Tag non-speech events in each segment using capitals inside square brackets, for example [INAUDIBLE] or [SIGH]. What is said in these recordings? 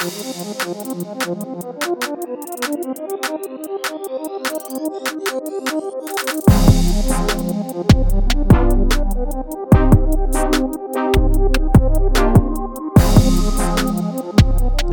Yo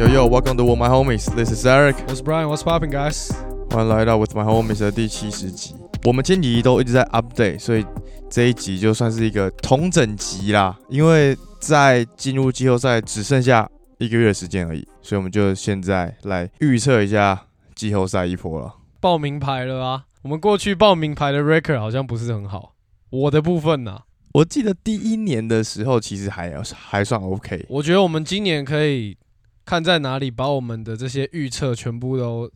yo, welcome to With My Homies. This is Eric. What's Brian, What's popping, guys？欢迎来到 With My Homies 的第七十集。我们前几集都一直在 update，所以这一集就算是一个同整集啦。因为在进入季后赛只剩下一个月的时间而已，所以我们就现在来预测一下季后赛一波了。报名牌了啊！我们过去报名牌的 record 好像不是很好。我的部分呢、我记得第一年的时候其实还还算 OK，我觉得我们今年可以看在哪里把我们的这些预测全部都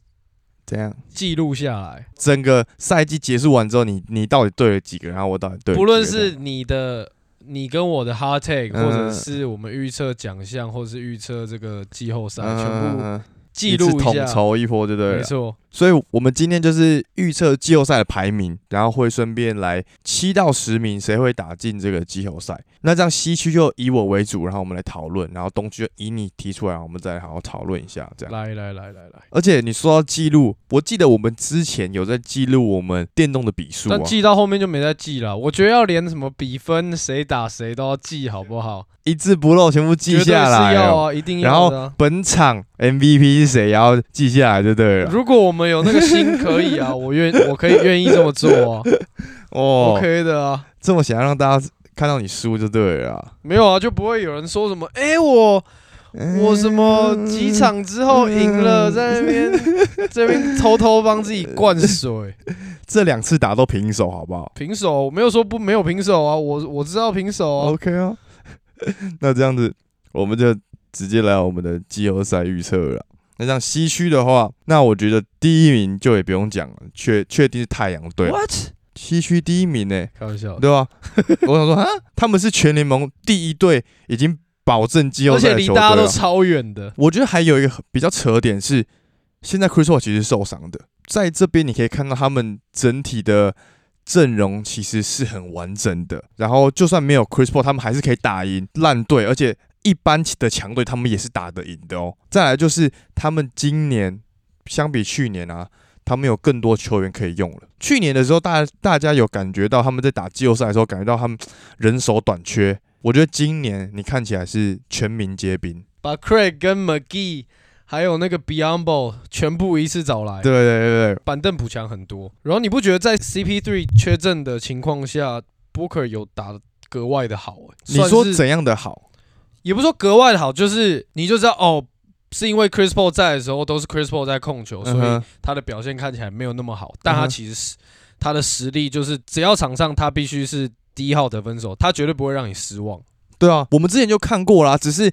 怎样记录下来，整个赛季结束完之后，你你到底对了几个，然后我到底对了不论是你的。你跟我的 hard take，嗯或者是我们预测奖项，或者是预测这个季后赛，嗯全部嗯记录一下。筹一波，对不对？没错，所以，我们今天就是预测季后赛的排名，然后会顺便来七到十名谁会打进这个季后赛。那这样西区就以我为主，然后我们来讨论，然后东区就以你提出来，我们再好好讨论一下。这样，来来来来来，而且你说到记录，我记得我们之前有在记录我们电动的比数啊但，记到后面就没再记了。我觉得要连什么比分谁打谁都要记，好不好？一字不漏全部记下来哦。是要啊，一定要然后。本场 MVP 是谁，也要记下来就对了。如果我们有那个心，可以啊，[LAUGHS] 我愿我可以愿意这么做啊 [LAUGHS] 哦，OK 的啊。这么想要让大家看到你输就对了啊。没有啊，就不会有人说什么，哎、我我什么几场之后赢了，[LAUGHS] 在那边这边偷偷帮自己灌水，这两次打都平手，好不好？平手没有说不没有平手啊，我我知道平手啊，OK 啊，那这样子我们就直接来我们的季后赛预测了。那像西区的话，那我觉得第一名就也不用讲了，确确定是太阳队。What？西区第一名呢、开玩笑，对吧？[LAUGHS] 我想说啊，他们是全联盟第一队，已经保证季后而且离赛的球队了。大家都超远的，我觉得还有一个比较扯的点是，现在 Chris Paul 其实受伤的，在这边你可以看到他们整体的阵容其实是很完整的。然后就算没有 Chris Paul，他们还是可以打赢烂队，而且一般的强队他们也是打得赢的哦。再来就是他们今年相比去年啊。他们有更多球员可以用了。去年的时候，大大家有感觉到他们在打季后赛的时候，感觉到他们人手短缺。我觉得今年你看起来是全民皆兵，把 Craig 跟 McGee 还有那个 Biombo 全部一次找来，对对对对，板凳补强很多。然后你不觉得在 CP3 缺阵的情况下，Booker 有打得格外的好、欸？你说怎样的好？也不是说格外的好，就是你就知道哦，是因为 Chris Paul 在的时候都是 Chris Paul 在控球，所以他的表现看起来没有那么好。但他其实是他的实力就是只要场上他必须是第一号得分手，他绝对不会让你失望。对啊，我们之前就看过啦，只是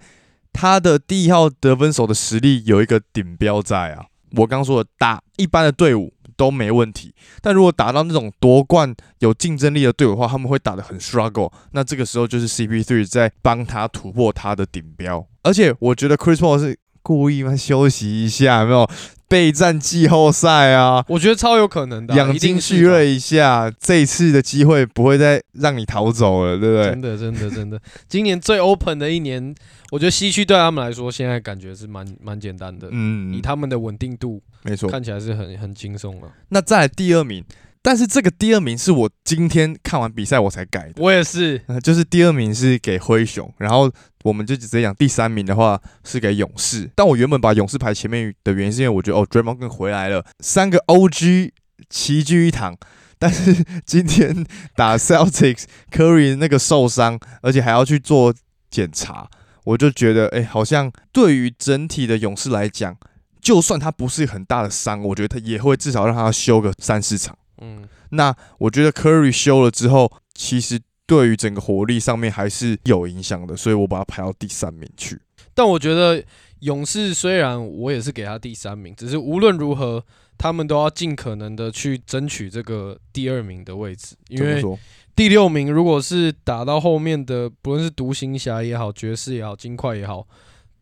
他的第一号得分手的实力有一个顶标在啊。我刚说的打一般的队伍都没问题，但如果打到那种夺冠有竞争力的队伍的话，他们会打得很 struggle。那这个时候就是 CP3 在帮他突破他的顶标，而且我觉得 Chris Paul 是故意嘛休息一下，没有？备战季后赛啊？我觉得超有可能的啊、养精蓄锐一下，这一次的机会不会再让你逃走了，对不对真？的，真的，真的，[LAUGHS] 今年最 open 的一年，我觉得西区对他们来说，现在感觉是蛮蛮简单的。嗯以，他们的稳定度没错。看起来是很很轻松了。那再来第二名，但是这个第二名是我今天看完比赛我才改的，我也是，呃就是第二名是给灰熊，然后我们就直接讲第三名的话是给勇士。但我原本把勇士排前面的原因是因为我觉得哦 d r a m o n 回来了，三个 OG 齐聚一堂。但是今天打 Celtics，Curry 那个受伤，而且还要去做检查，我就觉得，哎、好像对于整体的勇士来讲，就算他不是很大的伤，我觉得他也会至少让他休个三四场。嗯，那我觉得 Curry 休了之后，其实对于整个火力上面还是有影响的，所以我把它排到第三名去。但我觉得勇士虽然我也是给他第三名，只是无论如何，他们都要尽可能的去争取这个第二名的位置，因为说？第六名如果是打到后面的，不论是独行侠也好，爵士也好，金块也好，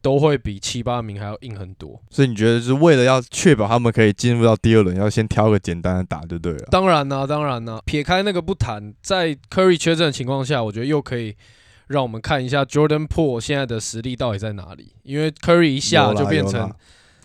都会比七八名还要硬很多。所以你觉得是为了要确保他们可以进入到第二轮，要先挑个简单的打就对了。当然啦、当然啦、撇开那个不谈，在 Curry 缺阵的情况下，我觉得又可以让我们看一下 Jordan Po 现在的实力到底在哪里。因为 Curry 一下就变成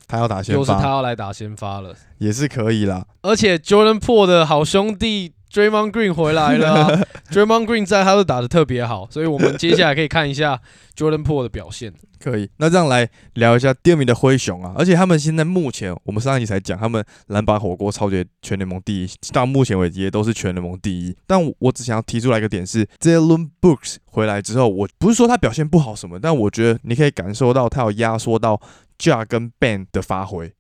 他要打先发又是他，要来打先发了，也是可以啦。而且 Jordan Po 的好兄弟 Draymond Green 回来了、啊、[LAUGHS] Draymond Green 在他都打的特别好，所以我们接下来可以看一下 Jordan Po 的表现。可以，那这样来聊一下第二名的灰熊啊，而且他们现在目前，我们上一集才讲，他们篮板火锅超级全联盟第一，到目前为止也都是全联盟第一。但我我只想要提出来一个点是 j a l e n Brooks 回来之后，我不是说他表现不好什么，但我觉得你可以感受到他有压缩到 Ja 跟 Ben 的发挥。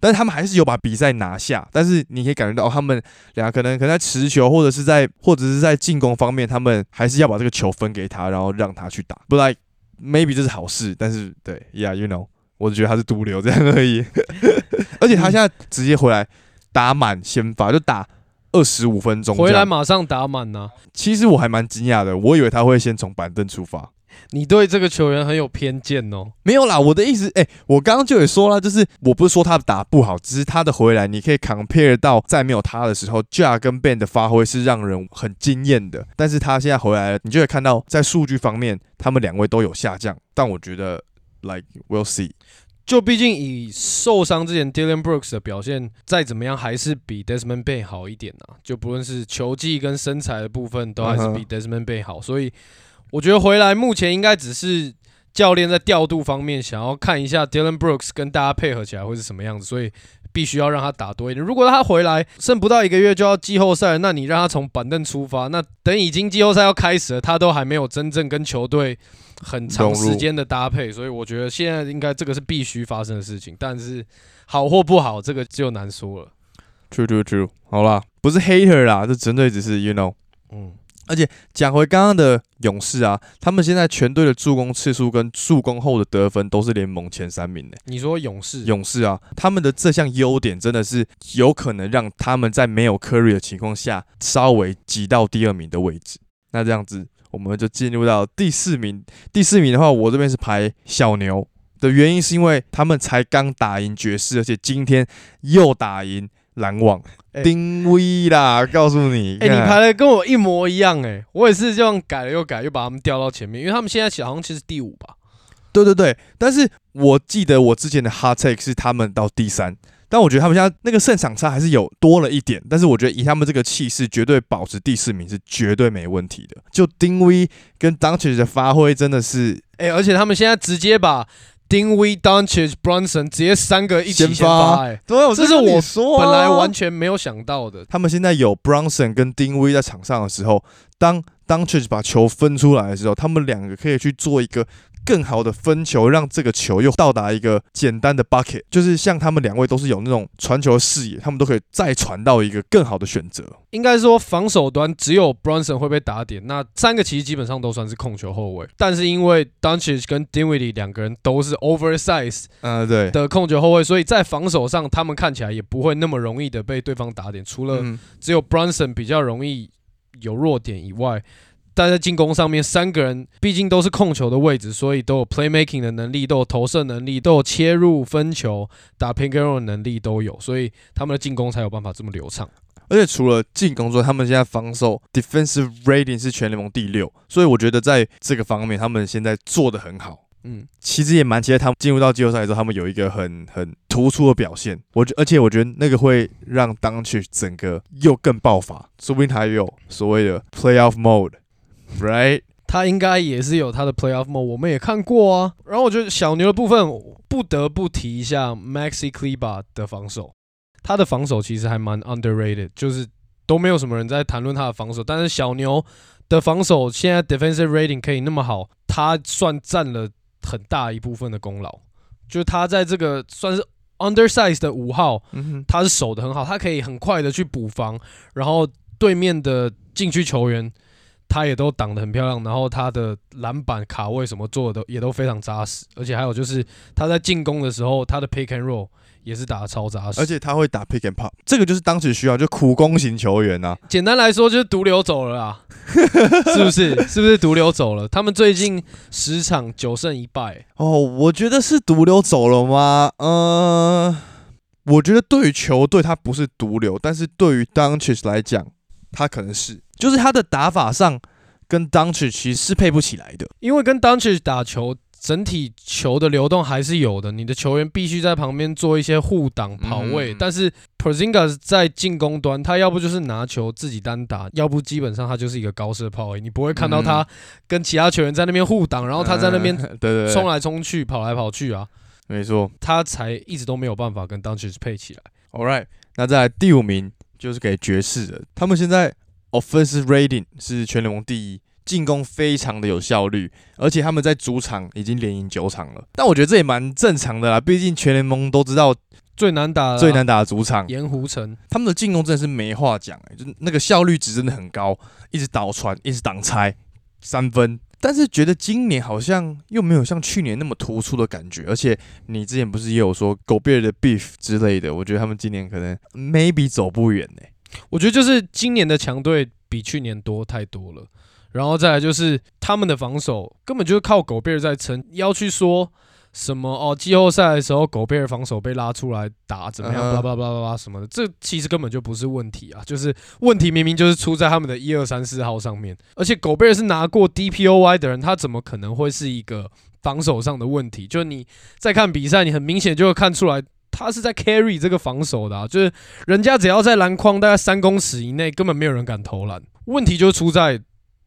但是他们还是有把比赛拿下，但是你可以感觉到他们俩可能可能在持球或者是在或者是在进攻方面，他们还是要把这个球分给他，然后让他去打。不然 maybe 这是好事，但是对，Yeah，you know，我只觉得他是毒瘤这样而已。[LAUGHS] 而且他现在直接回来打满先发，就打二十五分钟，回来马上打满呐、其实我还蛮惊讶的，我以为他会先从板凳出发。[LAUGHS] 你对这个球员很有偏见哦。没有啦，我的意思，哎、我刚刚就也说了，就是我不是说他打不好，只是他的回来，你可以 compare 到在没有他的时候，Ja 跟 Ben 的发挥是让人很惊艳的。但是他现在回来了，你就会看到在数据方面，他们两位都有下降。但我觉得，like we'll see，就毕竟以受伤之前 Dylan Brooks 的表现，再怎么样还是比 Desmond Bain 好一点啊。就不论是球技跟身材的部分，都还是比 Desmond Bain 好。所以我觉得回来目前应该只是教练在调度方面想要看一下 Dylan Brooks 跟大家配合起来会是什么样子，所以必须要让他打多一点。如果他回来剩不到一个月就要季后赛，那你让他从板凳出发，那等已经季后赛要开始了，他都还没有真正跟球队很长时间的搭配，所以我觉得现在应该这个是必须发生的事情。但是好或不好，这个就难说了。True True True，好啦，不是 hater 啦，这纯粹只是 you know。嗯，讲回刚刚的勇士啊，他们现在全队的助攻次数跟助攻后的得分都是联盟前三名的。你说勇士，勇士啊，他们的这项优点真的是有可能让他们在没有 Curry 的情况下，稍微挤到第二名的位置。那这样子，我们就进入到第四名。第四名的话，我这边是排小牛的原因，是因为他们才刚打赢爵士，而且今天又打赢篮网。哎丁威啦，告诉你，哎、你看排的跟我一模一样哎、我也是这样改了又改，又把他们调到前面，因为他们现在好像其实第五吧。对对对，但是我记得我之前的 hot take 是他们到第三，但我觉得他们现在那个胜场差还是有多了一点，但是我觉得以他们这个气势，绝对保持第四名是绝对没问题的。就丁威跟 d u n c h 的发挥真的是哎、而且他们现在直接把丁威、Doncic、Brunson 直接三个一起先先发。对，我这是我说本来完全没有想到的。他们现在有 Bronson 跟丁威在场上的时候，当 d u n c h 把球分出来的时候，他们两个可以去做一个更好的分球，让这个球又到达一个简单的 bucket，就是像他们两位都是有那种传球视野，他们都可以再传到一个更好的选择。应该说防守端只有 Brunson 会被打点，那三个其实基本上都算是控球后卫，但是因为 Doncic 跟 Dinwiddie 两个人都是 oversize 嗯、对，的控球后卫，所以在防守上他们看起来也不会那么容易的被对方打点，除了嗯，只有 Brunson 比较容易有弱点以外，但在进攻上面，三个人毕竟都是控球的位置，所以都有 playmaking 的能力，都有投射能力，都有切入分球、打 pick and roll 的能力都有，所以他们的进攻才有办法这么流畅。而且除了进攻之外，他们现在防守 defensive rating 是全联盟第六，所以我觉得在这个方面，他们现在做的很好。嗯，其实也蛮期待他们进入到季后赛的时候，他们有一个很很突出的表现。我觉，而且我觉得那个会让当去整个又更爆发，说不定还有所谓的 playoff mode，right？他应该也是有他的 playoff mode，我们也看过啊。然后我觉得小牛的部分不得不提一下 Maxi Kleber 的防守，他的防守其实还蛮 underrated，就是都没有什么人在谈论他的防守，但是小牛的防守现在 defensive rating 可以那么好，他算占了很大一部分的功劳，就是他在这个算是 undersize 的五号，嗯，他是守的很好，他可以很快的去补防，然后对面的禁区球员他也都挡得很漂亮，然后他的篮板卡位什么做的也都非常扎实，而且还有就是他在进攻的时候，他的 pick and roll 也是打得超扎实，而且他会打 pick and pop，这个就是当时需要，就苦攻型球员啊。简单来说就是毒瘤走了啊，[LAUGHS] 是不是？是不是毒瘤走了？他们最近十场九胜一败，哦，我觉得是毒瘤走了吗？呃，我觉得对于球队他不是毒瘤，但是对于 d u n c h 来讲，他可能是，就是他的打法上跟 d u n c h 其实是配不起来的，因为跟 d u n c h 打球。整体球的流动还是有的，你的球员必须在旁边做一些护挡跑位，但是 p r z i n g a 在进攻端，他要不就是拿球自己单打，要不基本上他就是一个高射炮位，你不会看到他跟其他球员在那边护挡，然后他在那边 [LAUGHS] 对对冲来冲去、跑来跑去啊，没错，他才一直都没有办法跟 d u n c h 配起来。All right，那在第五名就是给爵士的，他们现在 offensive rating 是全联盟第一。进攻非常的有效率，而且他们在主场已经连赢九场了。但我觉得这也蛮正常的啦，毕竟全联盟都知道最难打、最难打的主场盐湖城，他们的进攻真的是没话讲，哎，就那个效率值真的很高，一直倒传，一直挡拆三分。但是觉得今年好像又没有像去年那么突出的感觉，而且你之前不是也有说狗贝尔的 beef 之类的，我觉得他们今年可能 maybe 走不远呢。我觉得就是今年的强队比去年多太多了。然后再来就是他们的防守根本就是靠狗贝尔在撑，要去说什么哦？季后赛的时候狗贝尔防守被拉出来打怎么样？巴拉巴拉巴拉什么的，这其实根本就不是问题啊！就是问题明明就是出在他们的一二三四号上面，而且狗贝尔是拿过 DPOY 的人，他怎么可能会是一个防守上的问题？就你在看比赛，你很明显就会看出来他是在 carry 这个防守的，啊，就是人家只要在篮筐大概三公尺以内，根本没有人敢投篮。问题就出在。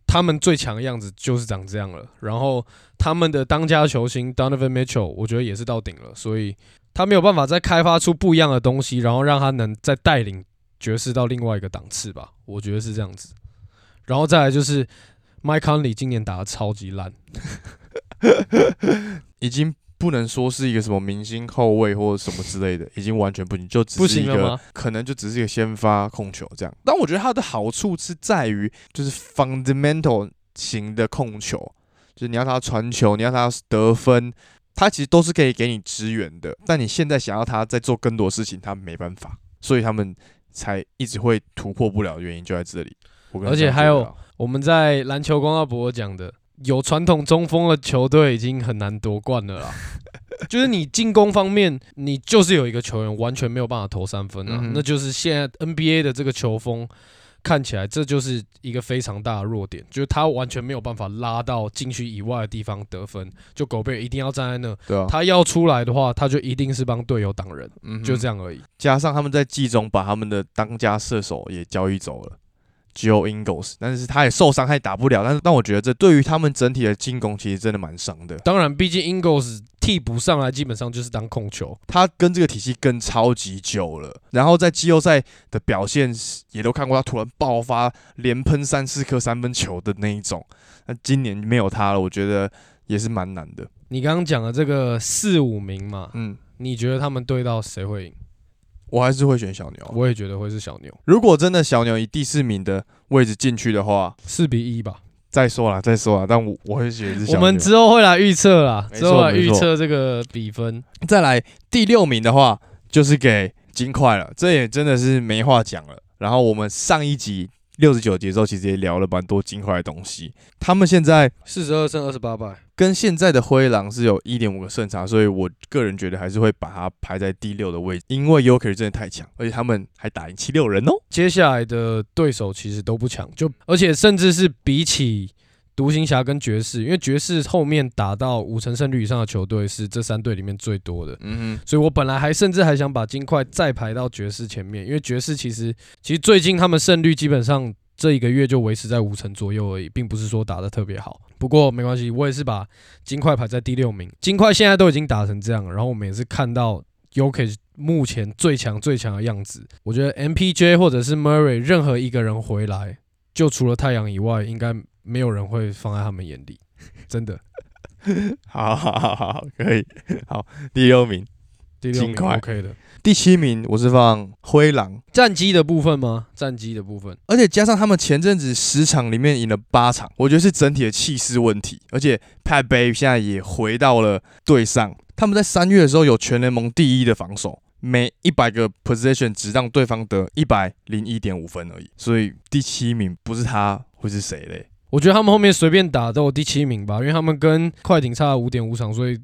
他们最强的样子就是长这样了，然后他们的当家球星 Donovan Mitchell，我觉得也是到顶了，所以他没有办法再开发出不一样的东西，然后让他能再带领爵士到另外一个档次吧，我觉得是这样子。然后再来就是 Mike Conley 今年打的超级烂，[LAUGHS] 已经。不能说是一个什么明星后卫或者什么之类的，[LAUGHS] 已经完全不行，就只是一个可能就只是一个先发控球这样。但我觉得它的好处是在于，就是 fundamental 型的控球，就是你要他传球，你要他得分，他其实都是可以给你支援的。但你现在想要他在做更多事情，他没办法，所以他们才一直会突破不了，原因就在这里。而且还有我们在篮球公告博讲的。有传统中锋的球队已经很难夺冠了啦。[LAUGHS] 就是你进攻方面，你就是有一个球员完全没有办法投三分啊，那就是现在 NBA 的这个球风看起来，这就是一个非常大的弱点，就是他完全没有办法拉到禁区以外的地方得分。就狗贝一定要站在那，对啊，他要出来的话，他就一定是帮队友挡人，就这样而已。加上他们在季中把他们的当家射手也交易走了。Joe Ingles，但是他也受伤，他也打不了。但是，但我觉得这对于他们整体的进攻其实真的蛮伤的。当然，毕竟 Ingles 替补上来基本上就是当控球，他跟这个体系跟超级久了。然后在季后赛的表现也都看过，他突然爆发，连喷三四颗三分球的那一种。那今年没有他了，我觉得也是蛮难的。你刚刚讲的这个四五名嘛，嗯，你觉得他们对到谁会赢？我还是会选小牛，我也觉得会是小牛。如果真的小牛以第四名的位置进去的话，四比一吧。再说了，再说了，但我我会选是小牛。我们之后会来预测啦，之后来预测这个比分。再来第六名的话，就是给金块了，这也真的是没话讲了。然后我们上一集。六十九节奏其实也聊了蛮多金块的东西。他们现在四十二胜二十八败，跟现在的灰狼是有一点五个胜差，所以我个人觉得还是会把它排在第六的位置，因为 Yoker 真的太强，而且他们还打赢七六人哦。接下来的对手其实都不强，就而且甚至是比起。独行侠跟爵士，因为爵士后面打到五成胜率以上的球队是这三队里面最多的，嗯哼，所以我本来还甚至还想把金块再排到爵士前面，因为爵士其实其实最近他们胜率基本上这一个月就维持在五成左右而已，并不是说打的特别好。不过没关系，我也是把金块排在第六名。金块现在都已经打成这样，然后我们也是看到 UK 目前最强最强的样子。我觉得 MPJ 或者是 Murray 任何一个人回来，就除了太阳以外，应该。没有人会放在他们眼里，真的。[LAUGHS] 好好好好，可以。好，第六名，第六名 OK 的。第七名我是放灰狼战机的部分吗？战机的部分，而且加上他们前阵子十场里面赢了八场，我觉得是整体的气势问题。而且 Pat Bay 现在也回到了队上，他们在三月的时候有全联盟第一的防守，每一百个 position 只让对方得一百零一点五分而已。所以第七名不是他会是谁嘞？我觉得他们后面随便打都有第七名吧，因为他们跟快艇差了五点五场，所以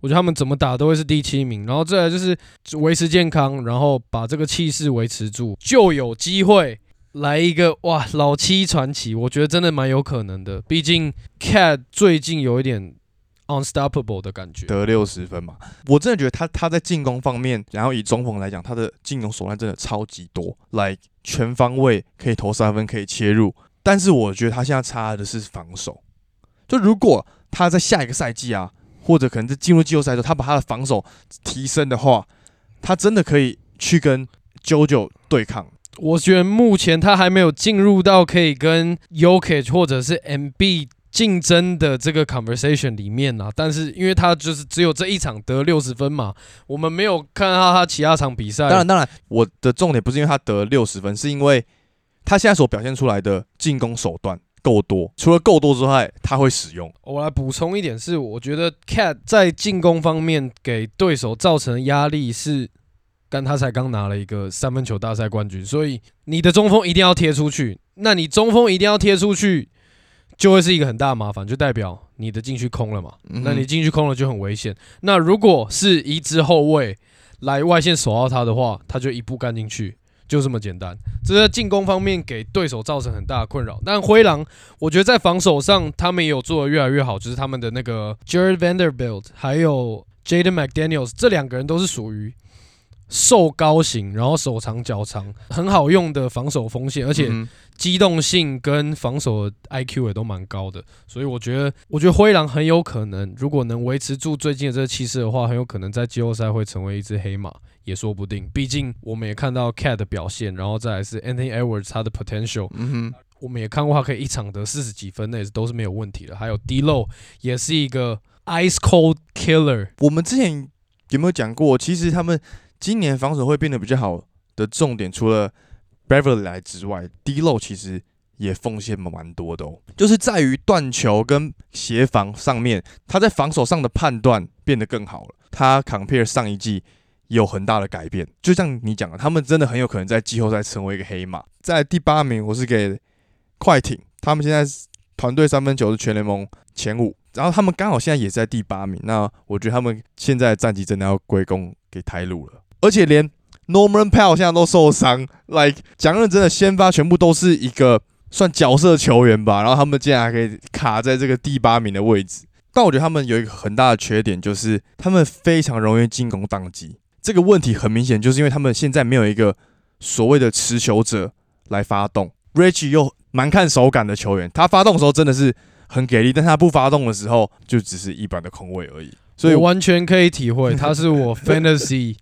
我觉得他们怎么打都会是第七名。然后再来就是维持健康，然后把这个气势维持住，就有机会来一个哇老七传奇，我觉得真的蛮有可能的。毕竟 Cat 最近有一点 unstoppable 的感觉，得六十分嘛。我真的觉得他他在进攻方面，然后以中锋来讲，他的进攻手段真的超级多，like 全方位可以投三分，可以切入。但是我觉得他现在差的是防守。就如果他在下一个赛季啊，或者可能在进入季后赛的时候，他把他的防守提升的话，他真的可以去跟 JoJo 对抗。我觉得目前他还没有进入到可以跟 Yokich 或者是 MB 竞争的这个 conversation 里面啊。但是因为他就是只有这一场得六十分嘛，我们没有看到他其他场比赛。当然，当然，我的重点不是因为他得六十分，是因为他现在所表现出来的进攻手段够多。除了够多之外，他会使用。我来补充一点是，我觉得 Cat 在进攻方面给对手造成压力是。但他才刚拿了一个三分球大赛冠军，所以你的中锋一定要贴出去。那你中锋一定要贴出去，就会是一个很大的麻烦，就代表你的禁区空了嘛？那你禁区空了就很危险。那如果是一支后卫来外线守到他的话，他就一步干进去，就这么简单。这在进攻方面给对手造成很大的困扰。但灰狼，我觉得在防守上他们也有做的越来越好，就是他们的那个 Jared Vanderbilt 还有 Jaden McDaniels 这两个人都是属于。瘦高型，然后手长脚长，很好用的防守锋线，而且机动性跟防守 IQ 也都蛮高的，所以我觉得，我觉得灰狼很有可能，如果能维持住最近的这个气势的话，很有可能在季后赛会成为一只黑马，也说不定。毕竟我们也看到 Cat 的表现，然后再来是 Anthony Edwards 他的 potential，嗯哼，我们也看过他可以一场得四十几分，那也是都是没有问题的。还有 D Low 也是一个 ice cold killer。我们之前有没有讲过？其实他们。今年防守会变得比较好的重点，除了 Beverly 来之外，D Low 其实也奉献蛮多的哦，就是在于断球跟协防上面，他在防守上的判断变得更好了。他 compare 上一季有很大的改变，就像你讲的，他们真的很有可能在季后赛成为一个黑马。在第八名，我是给快艇，他们现在团队三分球是全联盟前五，然后他们刚好现在也在第八名，那我觉得他们现在战绩真的要归功给台鲁了。而且连 Norman Powell 现在都受伤，like 讲认真的，先发全部都是一个算角色球员吧。然后他们竟然还可以卡在这个第八名的位置。但我觉得他们有一个很大的缺点，就是他们非常容易进攻宕机。这个问题很明显，就是因为他们现在没有一个所谓的持球者来发动。Rich 又蛮看手感的球员，他发动的时候真的是很给力，但他不发动的时候就只是一般的空位而已。所以完全可以体会，他是我 [LAUGHS] Fantasy。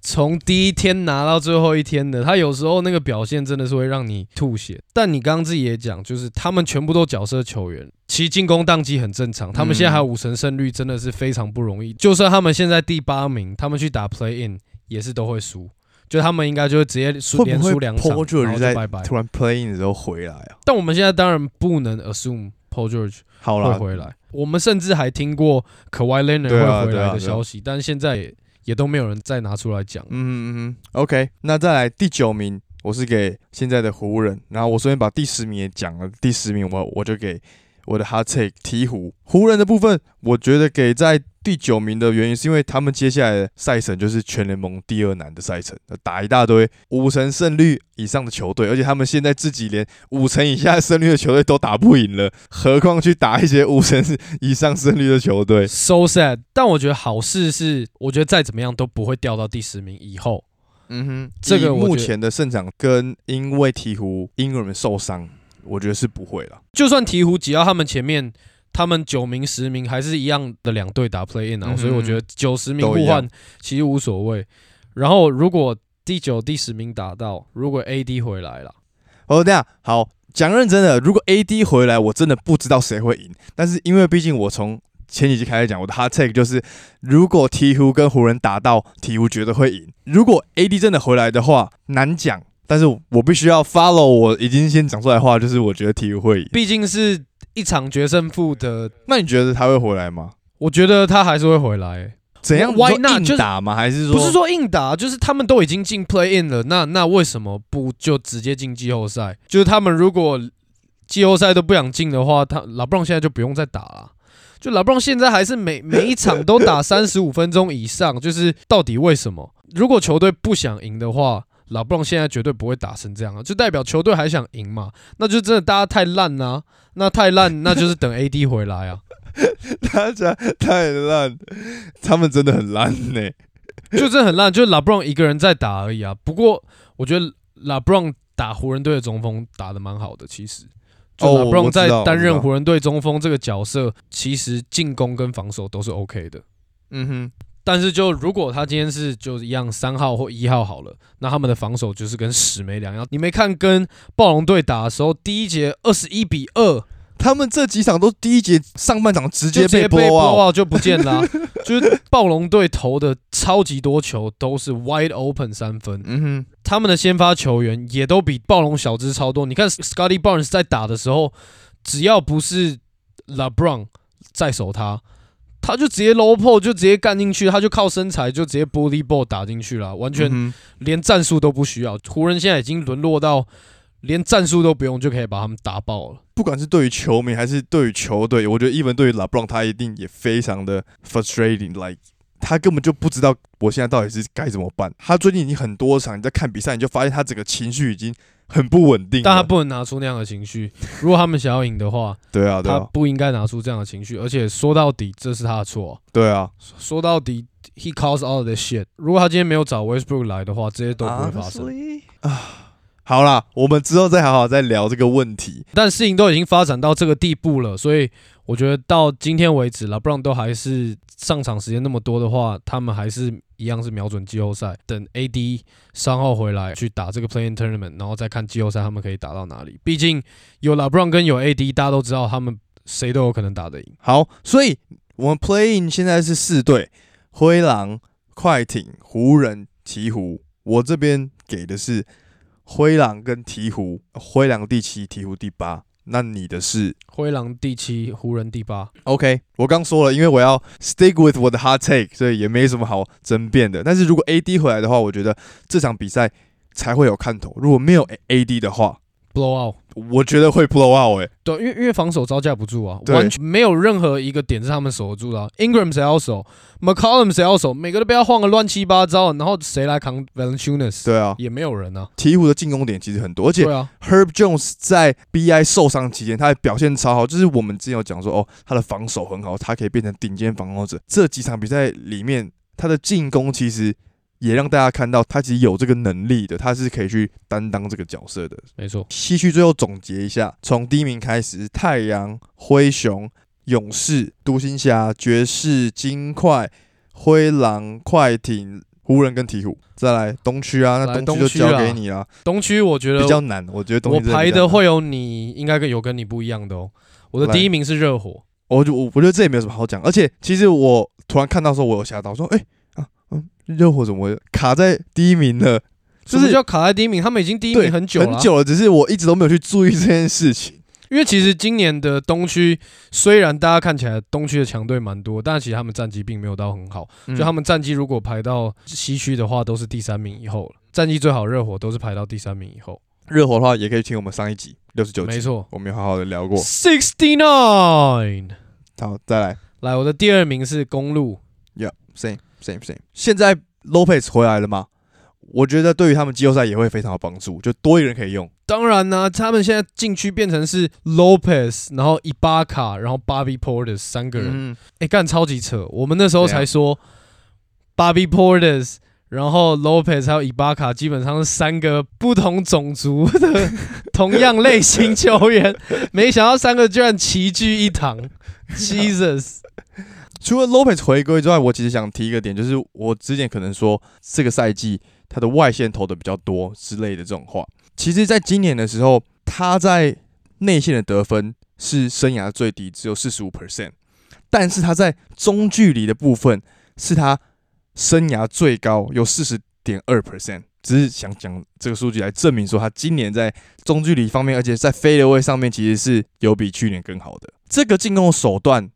从第一天拿到最后一天的，他有时候那个表现真的是会让你吐血。但你刚刚自己也讲，就是他们全部都角色球员，其实进攻宕机很正常。他们现在还有五成胜率，真的是非常不容易。就算他们现在第八名，他们去打 Play In 也是都会输。就他们应该就会直接输，连输两场，然后就拜拜。突然 Play In 的时候回来啊！但我们现在当然不能 assume Paul George 好会回来。我们甚至还听过 Kawhi Leonard 会回来的消息，但是现在。也都没有人再拿出来讲。嗯嗯嗯，OK，那再来第九名，我是给现在的湖人。然后我顺便把第十名也讲了，第十名我我就给。我的 hot take 鹈鹕湖人的部分，我觉得给在第九名的原因，是因为他们接下来的赛程就是全联盟第二难的赛程，打一大堆五成胜率以上的球队，而且他们现在自己连五成以下胜率的球队都打不赢了，何况去打一些五成以上胜率的球队？So sad。但我觉得好事是，我觉得再怎么样都不会掉到第十名以后。嗯哼，这个目前的胜场跟因为鹈鹕英格兰受伤。我觉得是不会了。就算鹈鹕挤到他们前面，他们九名、十名还是一样的两队打 play in 啊，所以我觉得九十名互换其实无所谓。然后如果第九、第十名打到，如果 AD 回来了，哦，这样好讲认真的，如果 AD 回来，我真的不知道谁会赢。但是因为毕竟我从前几集开始讲，我的 hard take 就是，如果鹈鹕跟湖人打到，鹈鹕绝对会赢。如果 AD 真的回来的话，难讲。但是我必须要 follow 我已经先讲出来的话，就是我觉得体育会赢，毕竟是一场决胜负的。那你觉得他会回来吗？我觉得他还是会回来。怎样？Why not？硬打吗？还是说不是说硬打？就是他们都已经进 play in 了，那那为什么不就直接进季后赛？就是他们如果季后赛都不想进的话，他老布朗现在就不用再打了。就老布朗现在还是每每一场都打三十五分钟以上，就是到底为什么？如果球队不想赢的话？老布朗现在绝对不会打成这样啊，就代表球队还想赢嘛，那就真的大家太烂啊，那太烂，[LAUGHS] 那就是等 AD 回来啊。大家太烂，他们真的很烂呢、就真的很烂，就是拉布朗一个人在打而已啊。不过我觉得拉布朗打湖人队的中锋打的蛮好的，其实。就哦拉布朗在担任湖人队中锋这个角色，其实进攻跟防守都是 OK 的。嗯哼，但是就如果他今天是就一样三号或一号好了，那他们的防守就是跟屎没两样。你没看跟暴龙队打的时候，第一节二十一比二，他们这几场都第一节上半场直接被就直接被 blow out，out 就不见啦、[LAUGHS] 就是暴龙队投的超级多球都是 wide open 三分，嗯哼，他们的先发球员也都比暴龙小只超多。你看 Scotty Barnes 在打的时候，只要不是 LeBron 在守他，他就直接 low pull 就直接干进去，他就靠身材就直接 bully ball 打进去了，完全连战术都不需要。湖人现在已经沦落到连战术都不用就可以把他们打爆了。不管是对于球迷还是对于球队，我觉得 even 对于 LeBron 他一定也非常的 frustrating，like 他根本就不知道我现在到底是该怎么办。他最近已经很多场，你在看比赛，你就发现他整个情绪已经很不稳定。但他不能拿出那样的情绪。[LAUGHS] 如果他们想要赢的话，对啊，他啊，不应该拿出这样的情绪。而且说到底，这是他的错。对啊，说到底，he caused all this shit。如果他今天没有找 Westbrook 来的话，这些都不会发生。啊。好啦，我们之后再好好再聊这个问题。但事情都已经发展到这个地步了，所以我觉得到今天为止，拉布朗都还是上场时间那么多的话，他们还是一样是瞄准季后赛，等 AD 伤后回来去打这个 Play-in Tournament，然后再看季后赛他们可以打到哪里。毕竟有拉布朗跟有 AD，大家都知道他们谁都有可能打得赢。好，所以我们 playing 现在是四队：灰狼、快艇、湖人、鹈鹕。我这边给的是灰狼跟鹈鹕，灰狼第七，鹈鹕第八。那你的是灰狼第七，湖人第八。OK？我刚说了，因为我要 stick with 我的 hard take，所以也没什么好争辩的。但是如果 AD 回来的话，我觉得这场比赛才会有看头。如果没有 AD 的话，blow out。我觉得会 blow out 哎、对，因为因为防守招架不住啊，完全没有任何一个点是他们守得住的、啊。Ingram 谁要守，McCollum 谁要守，每个都被他晃个乱七八糟，然后谁来扛 Valanciunas？对啊，也没有人啊。鹈鹕的进攻点其实很多，而且，Herb Jones 在 BI 受伤期间，他的表现超好。就是我们之前有讲说，哦，他的防守很好，他可以变成顶尖防守者。这几场比赛里面，他的进攻其实也让大家看到，他其实有这个能力的，他是可以去担当这个角色的。没错。西区最后总结一下，从第一名开始：太阳、灰熊、勇士、独行侠、爵士、金块、灰狼、快艇、湖人跟鹈鹕。再来东区啊，那东区就交给你啦，东区我觉得比较难。我觉得东我区真比较难排的会有你应该跟有跟你不一样的哦。我的第一名是热火，我就我我觉得这也没有什么好讲，而且其实我突然看到的时候，我有吓到，说，哎、热火怎么会卡在第一名了？就是叫卡在第一名？他们已经第一名很久了啊、很久了，只是我一直都没有去注意这件事情。因为其实今年的东区虽然大家看起来东区的强队蛮多，但其实他们战绩并没有到很好。就他们们战绩如果排到西区的话，都是第三名以后了。战绩最好热火都是排到第三名以后。热火的话，也可以听我们上一集六十九集，没错我们有好好的聊过。，sixty nine。好，再来来，我的第二名是公路，，same same same。现在 Lopez 回来了吗？我觉得对于他们季后赛也会非常有帮助，就多一个人可以用。当然呢、他们现在禁区变成是 Lopez，然后伊巴卡，然后 Bobby Porter 三个人，嗯，哎、干超级扯。我们那时候才说 Bobby Porter，然后 Lopez 还有伊巴卡，基本上是三个不同种族的 [LAUGHS] 同样类型球员，没想到三个居然齐聚一堂，Jesus！除了 Lopez 回归之外，我其实想提一个点，就是我之前可能说这个赛季他的外线投的比较多之类的这种话。其实，在今年的时候，他在内线的得分是生涯最低，只有四十五 percent，但是他在中距离的部分是他生涯最高，有四十点二 percent。只是想讲这个数据来证明说，他今年在中距离方面，而且在飞的位上面，其实是有比去年更好的。这个进攻手段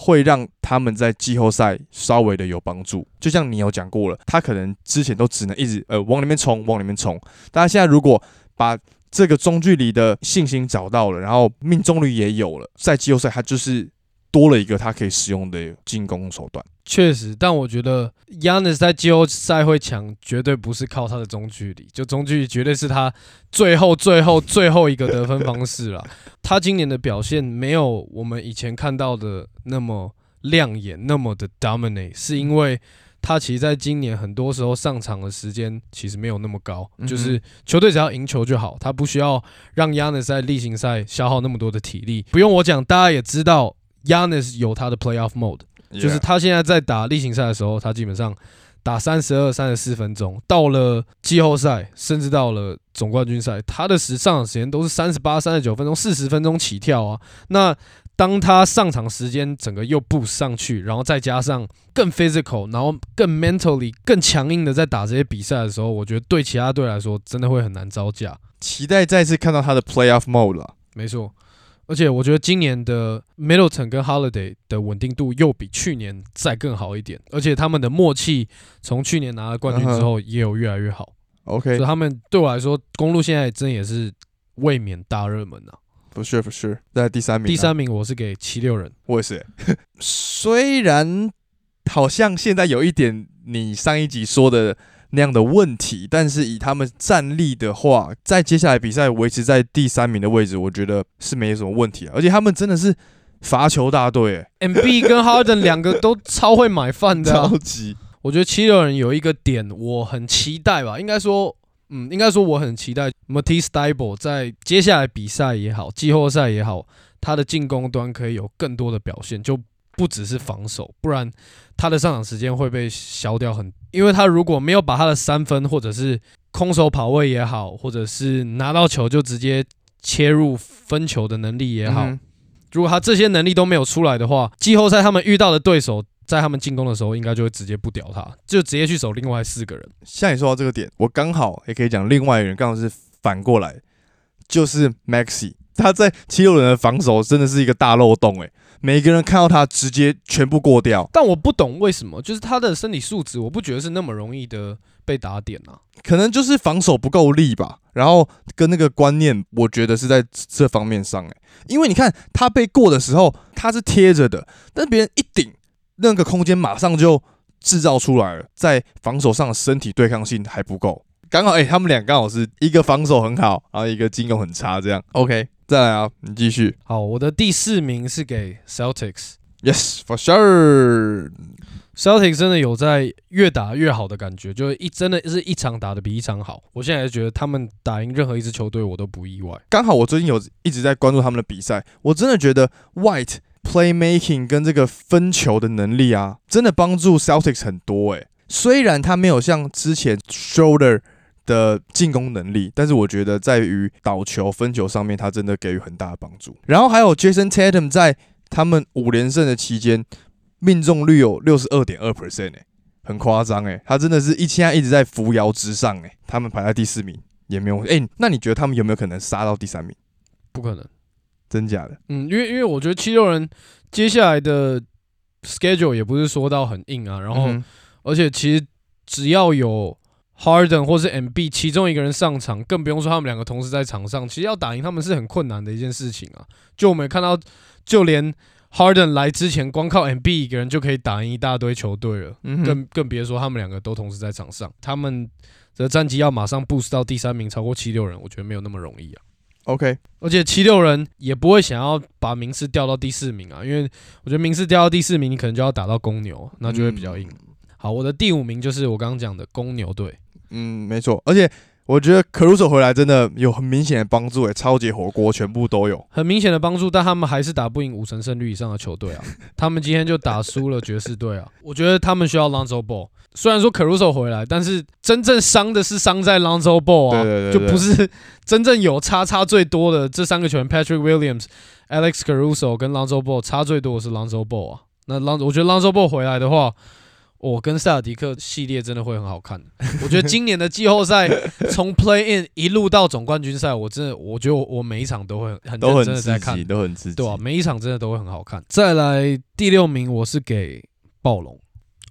会让他们在季后赛稍微的有帮助。就像你有讲过了，他可能之前都只能一直呃往里面冲，往里面冲。但他现在如果把这个中距离的信心找到了，然后命中率也有了，在季后赛他就是多了一个他可以使用的进攻手段。确实，但我觉得 Yanis 在季后赛会强，绝对不是靠他的中距离，就中距离绝对是他最后、最后、最后一个得分方式了。他今年的表现没有我们以前看到的那么亮眼，那么的 dominate，是因为他其实在今年很多时候上场的时间其实没有那么高，就是球队只要赢球就好，他不需要让 Yanis 在例行赛消耗那么多的体力。不用我讲，大家也知道 Yanis 有他的 playoff mode。就是他现在在打例行赛的时候，他基本上打三十二、三十四分钟；到了季后赛，甚至到了总冠军赛，他的时上场时间都是三十八、三十九分钟、四十分钟起跳啊。那当他上场时间整个又 boost 上去，然后再加上更 physical，然后更 mentally 更强硬的在打这些比赛的时候，我觉得对其他队来说真的会很难招架。期待再次看到他的 playoff mode 了。没错。而且我觉得今年的 Middleton 跟 Holiday 的稳定度又比去年再更好一点，而且他们的默契从去年拿了冠军之后也有越来越好。OK，所以他们对我来说，公路现在真也是卫冕大热门啊。不是不是，在第三名。第三名我是给七六人，我也是。[LAUGHS] 虽然好像现在有一点你上一集说的。那样的问题，但是以他们战力的话，在接下来比赛维持在第三名的位置，我觉得是没什么问题啊。而且他们真的是罚球大队，M B 跟 Harden 两个都超会买饭的，超级。我觉得七六人有一个点，我很期待吧，应该说，嗯，应该说我很期待 Matisse t a b l e 在接下来比赛也好，季后赛也好，他的进攻端可以有更多的表现，就不只是防守，不然他的上场时间会被消掉很。因为他如果没有把他的三分，或者是空手跑位也好，或者是拿到球就直接切入分球的能力也好，如果他这些能力都没有出来的话，季后赛他们遇到的对手在他们进攻的时候，应该就会直接不屌他，就直接去守另外四个人。像你说到这个点，我刚好也可以讲另外一个人，刚好是反过来，就是 Maxi，他在七六人的防守真的是一个大漏洞，诶。每个人看到他直接全部过掉，但我不懂为什么，就是他的身体素质，我不觉得是那么容易的被打点啊。可能就是防守不够力吧，然后跟那个观念，我觉得是在这方面上。诶，因为你看他被过的时候，他是贴着的，但别人一顶，那个空间马上就制造出来了，在防守上的身体对抗性还不够。刚好，诶，他们俩刚好是一个防守很好，然后一个进攻很差，这样 OK。再来啊，你继续。好，我的第四名是给 Celtics。Yes，for sure。Celtics 真的有在越打越好的感觉，就是一真的是一场打的比一场好。我现在觉得他们打赢任何一支球队，我都不意外。刚好我最近有一直在关注他们的比赛，我真的觉得 White playmaking 跟这个分球的能力啊，真的帮助 Celtics 很多。诶，虽然他没有像之前 Shoulder。的进攻能力，但是我觉得在于导球、分球上面，他真的给予很大的帮助。然后还有 Jason Tatum 在他们五连胜的期间，命中率有六十二点二 percent 哎，很夸张哎，他真的是一现在一直在扶摇直上哎，他们排在第四名也没有哎，那你觉得他们有没有可能杀到第三名？不可能，真假的？嗯，因为因为我觉得七六人接下来的 schedule 也不是说到很硬啊，然后而且其实只要有 Harden 或是 MB 其中一个人上场，更不用说他们两个同时在场上，其实要打赢他们是很困难的一件事情啊。就我们看到，就连 Harden 来之前，光靠 MB 一个人就可以打赢一大堆球队了，嗯更更别说他们两个都同时在场上。他们的战绩要马上 boost 到第三名，超过七六人，我觉得没有那么容易啊。OK，而且七六人也不会想要把名次掉到第四名啊，因为我觉得名次掉到第四名，你可能就要打到公牛，那就会比较硬。好，我的第五名就是我刚刚讲的公牛队。嗯，没错，而且我觉得 Caruso 回来真的有很明显的帮助诶，超级火锅全部都有很明显的帮助，但他们还是打不赢五成胜率以上的球队啊。[LAUGHS] 他们今天就打输了爵士队啊。我觉得他们需要 Lonzo Ball，虽然说 Caruso 回来，但是真正伤的是伤在 Lonzo Ball 啊，就不是真正有差差最多的这三个球员 Patrick Williams、Alex Caruso 跟 Lonzo Ball 差最多的是 Lonzo Ball 啊。那 Lonzo 我觉得 Lonzo Ball 回来的话。我跟塞尔迪克系列真的会很好看。我觉得今年的季后赛 [LAUGHS] 从 Play In 一路到总冠军赛，我真的我觉得我每一场都会很认真的在看，都很刺激，对啊，每一场真的都会很好看。再来第六名，我是给暴龙。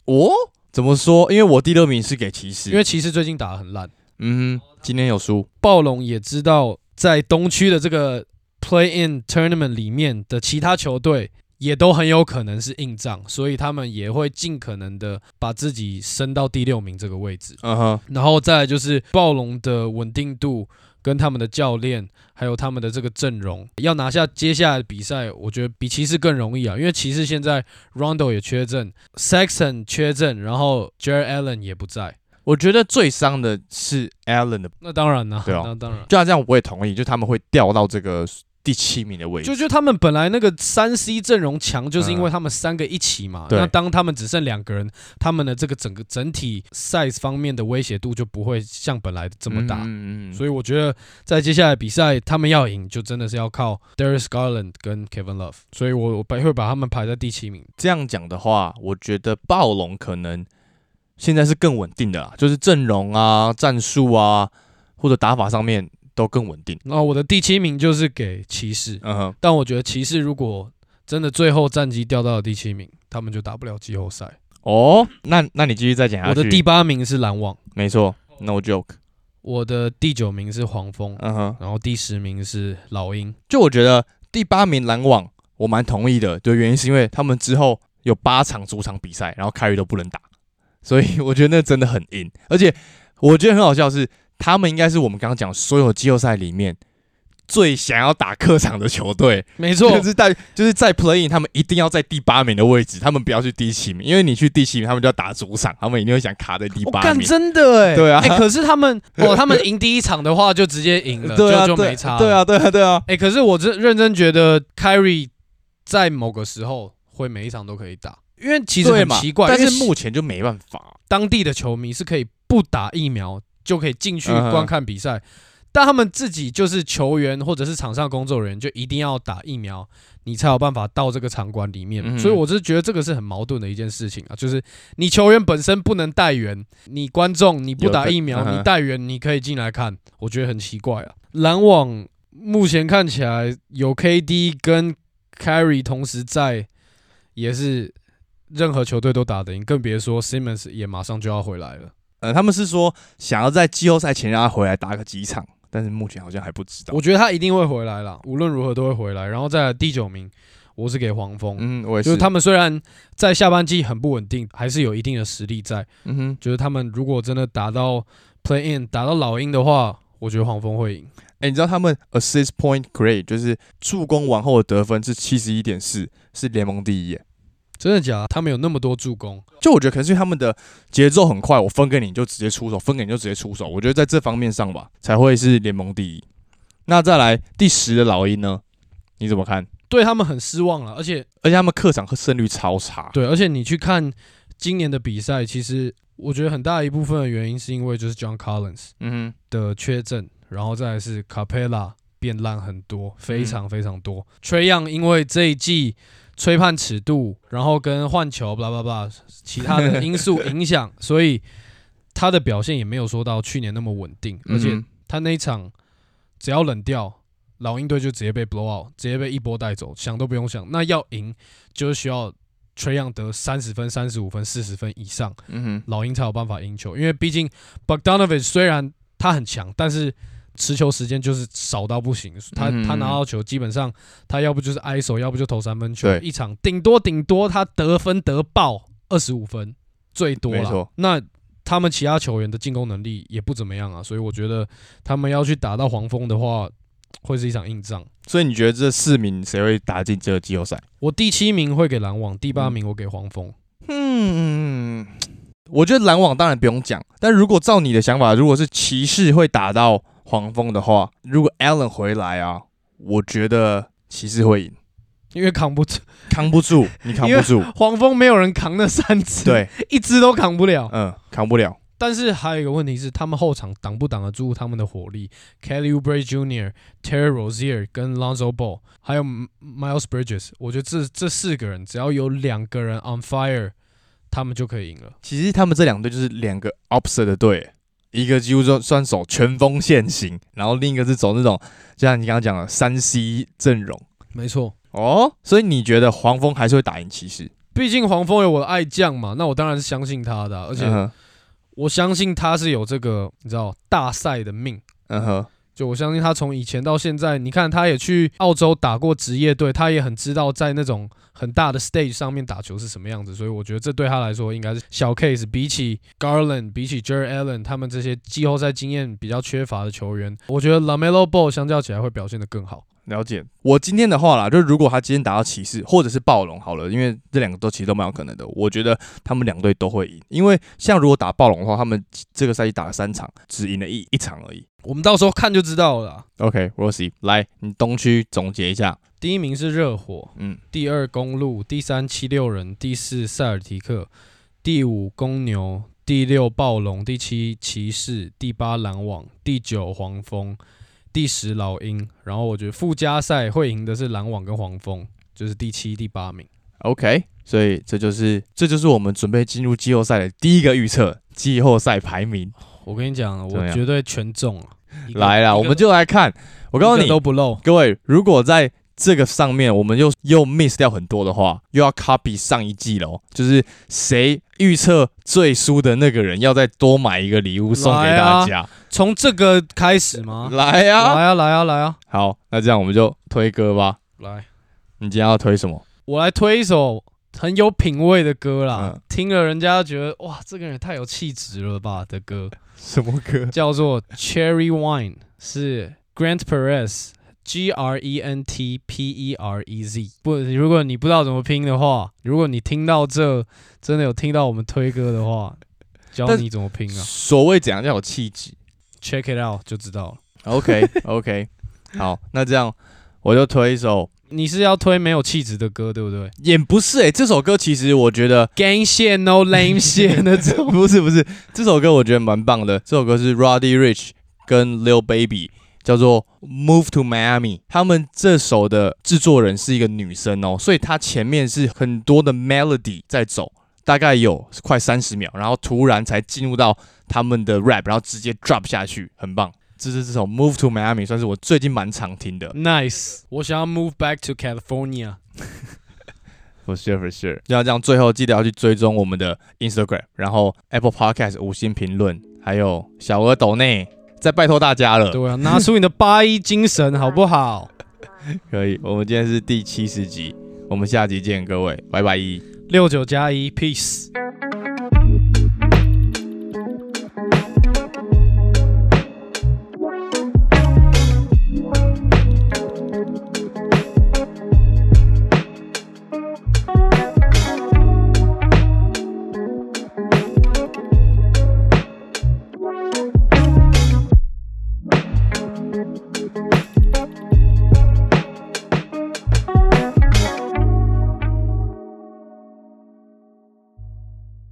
哦，怎么说？因为我第六名是给骑士，因为骑士最近打的很烂。嗯，今天有输。暴龙也知道在东区的这个 Play In Tournament 里面的其他球队。也都很有可能是硬仗，所以他们也会尽可能的把自己升到第六名这个位置。嗯哼，然后再来就是暴龙的稳定度跟他们的教练，还有他们的这个阵容，要拿下接下来的比赛，我觉得比骑士更容易啊，因为骑士现在 Rondo 也缺阵，Saxon 缺阵，然后 Jared Allen 也不在。我觉得最伤的是 Allen 的，那当然啦，对啊那当然。就像这样我也同意，就他们会掉到这个第七名的位置。就就他们本来那个三 C 阵容强，就是因为他们三个一起嘛。对那当他们只剩两个人，他们的这个整个整体 size 方面的威胁度就不会像本来这么大。嗯嗯嗯所以我觉得在接下来比赛，他们要赢，就真的是要靠 Darius Garland 跟 Kevin Love。所以我我把会把他们排在第七名。这样讲的话，我觉得暴龙可能现在是更稳定的啦，就是阵容啊、战术啊或者打法上面都更稳定。那我的第七名就是给骑士，嗯哼，但我觉得骑士如果真的最后战绩掉到了第七名，他们就打不了季后赛。哦，那那你继续再讲下去。我的第八名是篮网，没错，No joke。我的第九名是黄蜂，嗯哼，然后第十名是老鹰。就我觉得第八名篮网我蛮同意的，就原因是因为他们之后有八场主场比赛，然后凯瑞都不能打，所以我觉得那真的很硬。而且我觉得很好笑是，他们应该是我们刚刚讲所有季后赛里面最想要打客场的球队，没错就，是在就是在 playing，他们一定要在第八名的位置，他们不要去第七名，因为你去第七名，他们就要打主场，他们一定会想卡在第八名。真的哎，对啊哎，可是他们 [LAUGHS] 哦，他们赢第一场的话就直接赢了，对啊，对就就没差。对，啊，对啊，对啊，哎，可是我真认真觉得 Kyrie 在某个时候会每一场都可以打，因为其实很奇怪，但是目前就没办法。当地的球迷是可以不打疫苗就可以进去观看比赛，但他们自己就是球员或者是场上工作人员，就一定要打疫苗，你才有办法到这个场馆里面。嗯所以我是觉得这个是很矛盾的一件事情啊，就是你球员本身不能带援，你观众你不打疫苗，你带援你可以进来看，我觉得很奇怪啊。篮网目前看起来有 KD 跟 Carry 同时在，也是任何球队都打得赢，更别说 Simmons 也马上就要回来了。呃，他们是说想要在季后赛前让他回来打个几场，但是目前好像还不知道。我觉得他一定会回来啦，无论如何都会回来。然后再来第九名，我是给黄蜂，嗯，我也。就是是他们虽然在下半季很不稳定，还是有一定的实力在。嗯哼，就是他们如果真的打到 Play In 打到老鹰的话，我觉得黄蜂会赢。哎、你知道他们 assist point grade 就是助攻完后的得分是七十一点四，是联盟第一耶。真的假的？他们有那么多助攻，就我觉得可能是因为他们的节奏很快，我分给你就直接出手，分给你就直接出手。我觉得在这方面上吧，才会是联盟第一。那再来第十的老鹰呢？你怎么看？对他们很失望了。而且而且他们客场和胜率超差。对，而且你去看今年的比赛，其实我觉得很大一部分的原因是因为就是 John Collins 嗯的缺阵，然后再来是 Capella 变烂很多，非嗯常非常多。Trey Young 因为这一季吹判尺度，然后跟换球，巴拉巴拉，其他的因素影响，所以他的表现也没有说到去年那么稳定，而且嗯他那一场只要冷掉，老鹰队就直接被 blow out，直接被一波带走，想都不用想。那要赢就是需要 Trey Young 得三十分、三十五分、四十分以上，嗯，老鹰才有办法赢球。因为毕竟 Bogdanovich 虽然他很强，但是持球时间就是少到不行。他嗯他拿到球，基本上他要不就是挨手，要不就投三分球，一场顶多顶多他得分得爆二十五分，最多了没错。那他们其他球员的进攻能力也不怎么样啊，所以我觉得他们要去打到黄蜂的话，会是一场硬仗。所以你觉得这四名谁会打进这个季后赛？我第七名会给篮网，第八名我给黄蜂。嗯，我觉得篮网当然不用讲，但如果照你的想法，如果是骑士会打到黄蜂的话，如果 Allen 回来啊，我觉得骑士会赢，因为扛不住，扛不住，你 [LAUGHS] 扛不住，黄蜂没有人扛那三支，，对，一支都扛不了。嗯，扛不了，但是还有一个问题是，他们后场挡不挡得住他们的火力？Kelly Oubre Jr.、Terry Rozier 跟 Lonzo Ball，还有 Miles Bridges，我觉得这这四个人只要有两个人 on fire，他们就可以赢了。其实他们这两队就是两个 opposite 的队，一个几乎算算走全锋线型，然后另一个是走那种，就像你刚刚讲的三 C 阵容没错，哦，所以你觉得黄蜂还是会打赢骑士？毕竟黄蜂有我的爱将嘛，那我当然是相信他的啊、而且我相信他是有这个你知道大赛的命。嗯哼，就我相信他从以前到现在，你看他也去澳洲打过职业队，他也很知道在那种很大的 stage 上面打球是什么样子，所以我觉得这对他来说应该是小 case。比起 Garland，比起 Jer Allen 他们这些季后赛经验比较缺乏的球员，我觉得 Lamelo Ball 相较起来会表现得更好。了解。我今天的话啦，就是如果他今天打到骑士或者是暴龙好了，因为这两个都其实都蛮有可能的。我觉得他们两队都会赢，因为像如果打暴龙的话，他们这个赛季打了三场，只赢了一一场而已。我们到时候看就知道了。OK，Rosie，来，你东区总结一下。第一名是热火，嗯，第二公路，第三七六人，第四塞尔提克，第五公牛，第六暴龙，第七骑士，第八篮网，第九黄蜂。第十老鹰，然后我觉得附加赛会赢的是篮网跟黄蜂，就是第七、第八名。OK，所以这就是这就是我们准备进入季后赛的第一个预测，季后赛排名。我跟你讲，我绝对全中了。来了，我们就来看。我告诉你都不漏。各位，如果在这个上面我们又又 miss 掉很多的话，又要 copy 上一季喽。就是谁预测最输的那个人，要再多买一个礼物送给大家。从这个开始吗？来呀，来呀，来呀，来呀！好，那这样我们就推歌吧。来，你今天要推什么？我来推一首很有品味的歌啦，听了人家觉得哇，这个人太有气质了吧的歌。[LAUGHS] 什么歌？叫做 Cherry Wine，是 Grant Perez。G R E N T P E R E Z，不，如果你不知道怎么拼的话，如果你听到这真的有听到我们推歌的话，[LAUGHS] 教你怎么拼啊？所谓怎样叫有气质？Check it out 就知道了。OK OK，好，那这样我就推一首。你是要推没有气质的歌，对不对？也不是诶，这首歌其实我觉得 gang shit no lame shit 那种，[LAUGHS] 不是不是，这首歌我觉得蛮棒的。这首歌是 Roddy Rich 跟 Lil Baby。叫做 Move to Miami，他们这首的制作人是一个女生哦，所以她前面是很多的 melody 在走，大概有快三十秒，然后突然才进入到他们的 rap，然后直接 drop 下去，很棒。这是这首 Move to Miami，算是我最近蛮常听的。Nice，我想要 Move back to California。[LAUGHS] For sure, for sure。就要这样，最后记得要去追踪我们的 Instagram，然后 Apple Podcast 五星评论，还有小额抖内。再拜托大家了，对啊，拿出你的八一精神，好不好？[LAUGHS] 可以，我们今天是第七十集，我们下集见，各位，拜拜。六九加一，peace。